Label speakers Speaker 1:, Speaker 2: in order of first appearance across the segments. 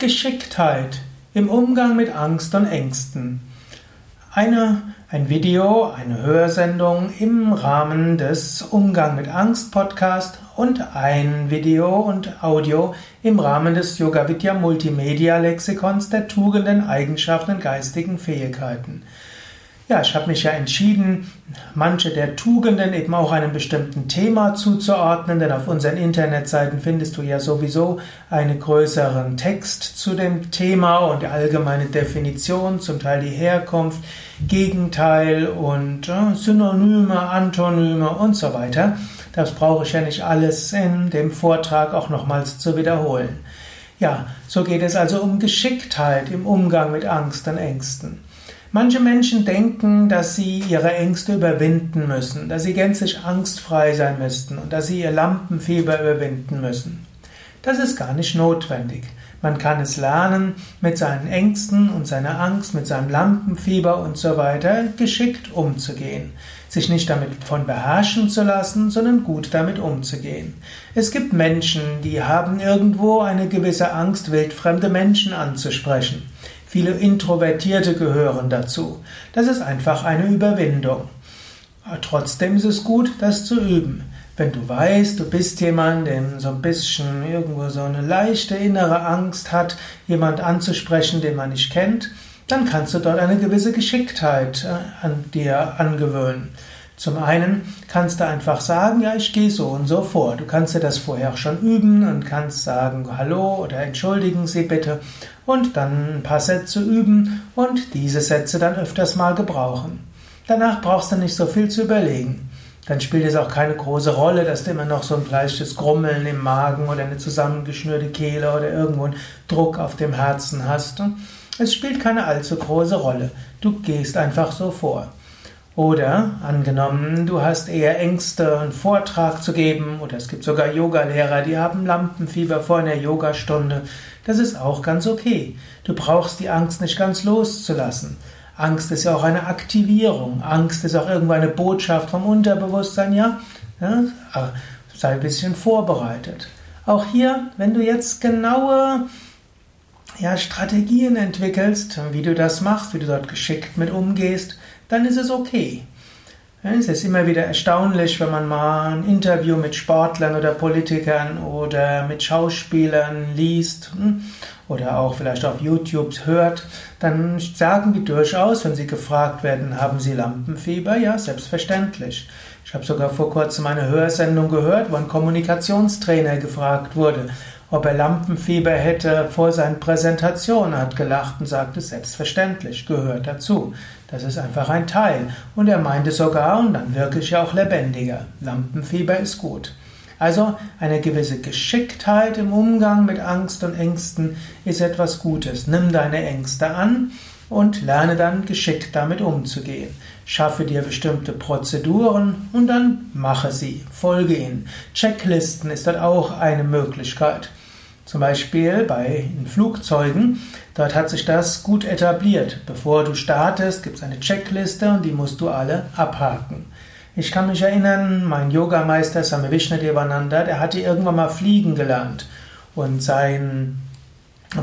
Speaker 1: Geschicktheit im Umgang mit Angst und Ängsten. Eine, ein Video, eine Hörsendung im Rahmen des Umgang mit Angst Podcast und ein Video und Audio im Rahmen des Yoga Vidya Multimedia Lexikons der Tugenden, Eigenschaften und geistigen Fähigkeiten. Ja, ich habe mich ja entschieden, manche der Tugenden eben auch einem bestimmten Thema zuzuordnen, denn auf unseren Internetseiten findest du ja sowieso einen größeren Text zu dem Thema und die allgemeine Definition, zum Teil die Herkunft, Gegenteil und äh, Synonyme, Antonyme und so weiter. Das brauche ich ja nicht alles in dem Vortrag auch nochmals zu wiederholen. Ja, so geht es also um Geschicktheit im Umgang mit Angst und Ängsten. Manche Menschen denken, dass sie ihre Ängste überwinden müssen, dass sie gänzlich angstfrei sein müssten und dass sie ihr Lampenfieber überwinden müssen. Das ist gar nicht notwendig. Man kann es lernen, mit seinen Ängsten und seiner Angst, mit seinem Lampenfieber und so weiter geschickt umzugehen. Sich nicht damit von beherrschen zu lassen, sondern gut damit umzugehen. Es gibt Menschen, die haben irgendwo eine gewisse Angst, wildfremde Menschen anzusprechen. Viele Introvertierte gehören dazu. Das ist einfach eine Überwindung. trotzdem ist es gut, das zu üben. Wenn du weißt, du bist jemand, der so ein bisschen irgendwo so eine leichte innere Angst hat, jemand anzusprechen, den man nicht kennt, dann kannst du dort eine gewisse Geschicktheit äh, an dir angewöhnen. Zum einen kannst du einfach sagen, ja, ich gehe so und so vor. Du kannst dir das vorher schon üben und kannst sagen, hallo oder entschuldigen Sie bitte und dann ein paar Sätze üben und diese Sätze dann öfters mal gebrauchen. Danach brauchst du nicht so viel zu überlegen. Dann spielt es auch keine große Rolle, dass du immer noch so ein leichtes Grummeln im Magen oder eine zusammengeschnürte Kehle oder irgendwo einen Druck auf dem Herzen hast. Es spielt keine allzu große Rolle. Du gehst einfach so vor. Oder angenommen, du hast eher Ängste, einen Vortrag zu geben, oder es gibt sogar Yogalehrer, die haben Lampenfieber vor einer Yogastunde. Das ist auch ganz okay. Du brauchst die Angst nicht ganz loszulassen. Angst ist ja auch eine Aktivierung. Angst ist auch irgendwo eine Botschaft vom Unterbewusstsein, ja? ja sei ein bisschen vorbereitet. Auch hier, wenn du jetzt genaue ja, Strategien entwickelst, wie du das machst, wie du dort geschickt mit umgehst, dann ist es okay. Es ist immer wieder erstaunlich, wenn man mal ein Interview mit Sportlern oder Politikern oder mit Schauspielern liest hm, oder auch vielleicht auf YouTube hört, dann sagen die durchaus, wenn sie gefragt werden, haben sie Lampenfieber? Ja, selbstverständlich. Ich habe sogar vor kurzem eine Hörsendung gehört, wo ein Kommunikationstrainer gefragt wurde, ob er Lampenfieber hätte vor seinen Präsentationen, hat gelacht und sagte, selbstverständlich, gehört dazu. Das ist einfach ein Teil. Und er meinte sogar, und dann wirklich auch lebendiger, Lampenfieber ist gut. Also eine gewisse Geschicktheit im Umgang mit Angst und Ängsten ist etwas Gutes. Nimm deine Ängste an und lerne dann geschickt damit umzugehen. Schaffe dir bestimmte Prozeduren und dann mache sie, folge ihnen. Checklisten ist dort auch eine Möglichkeit. Zum Beispiel bei Flugzeugen, dort hat sich das gut etabliert. Bevor du startest, gibt es eine Checkliste und die musst du alle abhaken. Ich kann mich erinnern, mein Yogameister Same Vishnadevananda, der hatte irgendwann mal fliegen gelernt. Und sein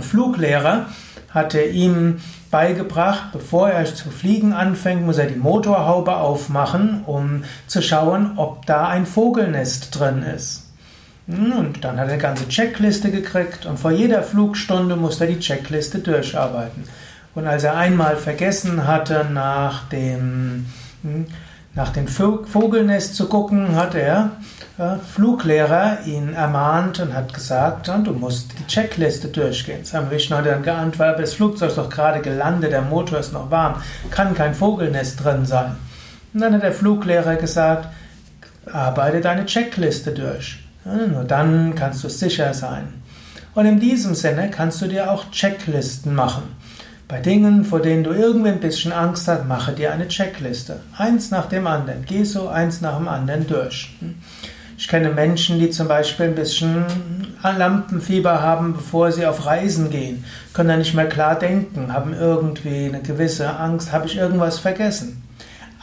Speaker 1: Fluglehrer hatte ihm beigebracht, bevor er zu fliegen anfängt, muss er die Motorhaube aufmachen, um zu schauen, ob da ein Vogelnest drin ist. Und dann hat er eine ganze Checkliste gekriegt und vor jeder Flugstunde musste er die Checkliste durcharbeiten. Und als er einmal vergessen hatte, nach dem, hm, nach dem Vogelnest zu gucken, hat der äh, Fluglehrer ihn ermahnt und hat gesagt, du musst die Checkliste durchgehen. Sam Vishnu hat dann geantwortet, das Flugzeug ist doch gerade gelandet, der Motor ist noch warm, kann kein Vogelnest drin sein. Und dann hat der Fluglehrer gesagt, arbeite deine Checkliste durch. Nur dann kannst du sicher sein. Und in diesem Sinne kannst du dir auch Checklisten machen. Bei Dingen, vor denen du irgendwie ein bisschen Angst hast, mache dir eine Checkliste. Eins nach dem anderen. Geh so eins nach dem anderen durch. Ich kenne Menschen, die zum Beispiel ein bisschen Lampenfieber haben, bevor sie auf Reisen gehen, können da nicht mehr klar denken, haben irgendwie eine gewisse Angst, habe ich irgendwas vergessen.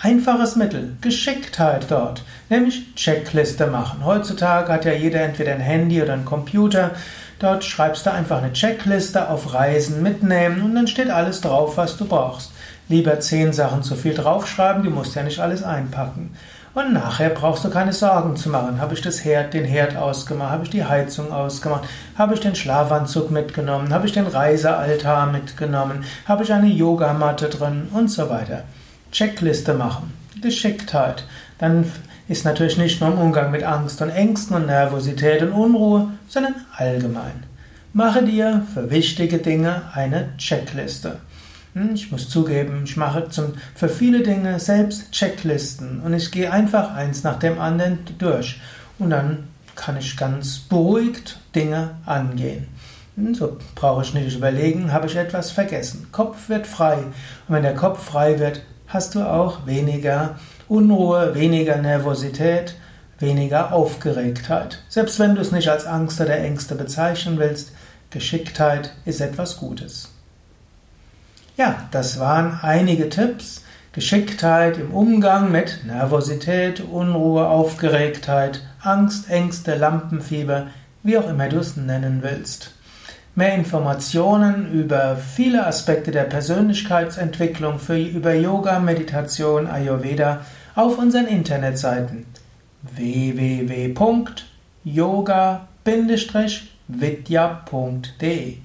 Speaker 1: Einfaches Mittel, Geschicktheit dort, nämlich Checkliste machen. Heutzutage hat ja jeder entweder ein Handy oder einen Computer. Dort schreibst du einfach eine Checkliste auf Reisen mitnehmen und dann steht alles drauf, was du brauchst. Lieber zehn Sachen zu viel draufschreiben, du musst ja nicht alles einpacken. Und nachher brauchst du keine Sorgen zu machen. Habe ich das Herd, den Herd ausgemacht? Habe ich die Heizung ausgemacht? Habe ich den Schlafanzug mitgenommen? Habe ich den Reisealtar mitgenommen? Habe ich eine Yogamatte drin? Und so weiter. Checkliste machen. Geschicktheit. Dann ist natürlich nicht nur im Umgang mit Angst und Ängsten und Nervosität und Unruhe, sondern allgemein. Mache dir für wichtige Dinge eine Checkliste. Hm, ich muss zugeben, ich mache zum, für viele Dinge selbst Checklisten und ich gehe einfach eins nach dem anderen durch und dann kann ich ganz beruhigt Dinge angehen. Hm, so brauche ich nicht überlegen, habe ich etwas vergessen. Kopf wird frei und wenn der Kopf frei wird, hast du auch weniger Unruhe, weniger Nervosität, weniger Aufgeregtheit. Selbst wenn du es nicht als Angst oder Ängste bezeichnen willst, Geschicktheit ist etwas Gutes. Ja, das waren einige Tipps. Geschicktheit im Umgang mit Nervosität, Unruhe, Aufgeregtheit, Angst, Ängste, Lampenfieber, wie auch immer du es nennen willst. Mehr Informationen über viele Aspekte der Persönlichkeitsentwicklung für, über Yoga, Meditation, Ayurveda auf unseren Internetseiten www.yoga-vidya.de